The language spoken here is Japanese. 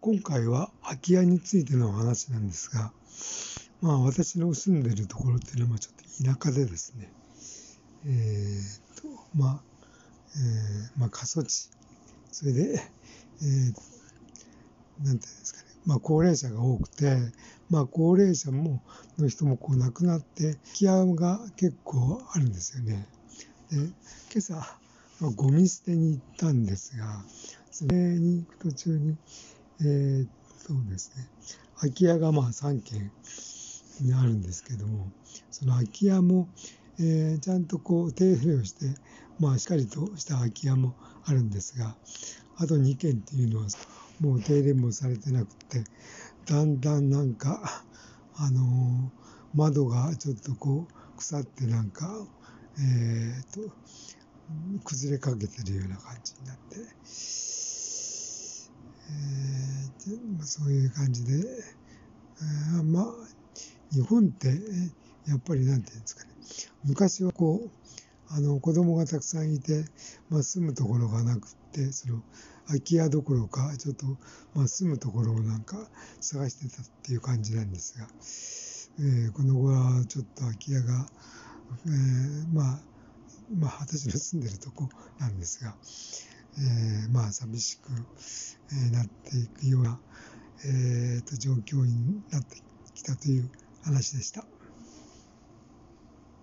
今回は空き家についてのお話なんですが、まあ私の住んでるところっていうのはちょっと田舎でですね、えー、と、まあ、えー、まあ過疎地、それで、えー、なんていうんですかね、まあ高齢者が多くて、まあ高齢者も、の人もこう亡くなって、空き家が結構あるんですよね。で、今朝、まあ、ゴミ捨てに行ったんですが、それに行く途中に、えー、そうですね、空き家がまあ3軒にあるんですけども、その空き家も、えー、ちゃんとこう手入れをして、まあしっかりとした空き家もあるんですが、あと2軒っていうのはもう手入れもされてなくて、だんだんなんか、あのー、窓がちょっとこう腐ってなんか、えー、と、崩れかけてるような感じになって、えー、そういう感じで、えー、まあ、日本ってやっぱりなんていうんですかね、昔はこう、あの子供がたくさんいて、まあ、住むところがなくて、その空き家どころか、ちょっと、まあ、住むところをなんか探してたっていう感じなんですが、えー、この後はちょっと空き家が、えー、まあ、まあ、私の住んでるとこなんですが、えー、まあ、寂しく、えなっていくような、えー、と状況になってきたという話でした。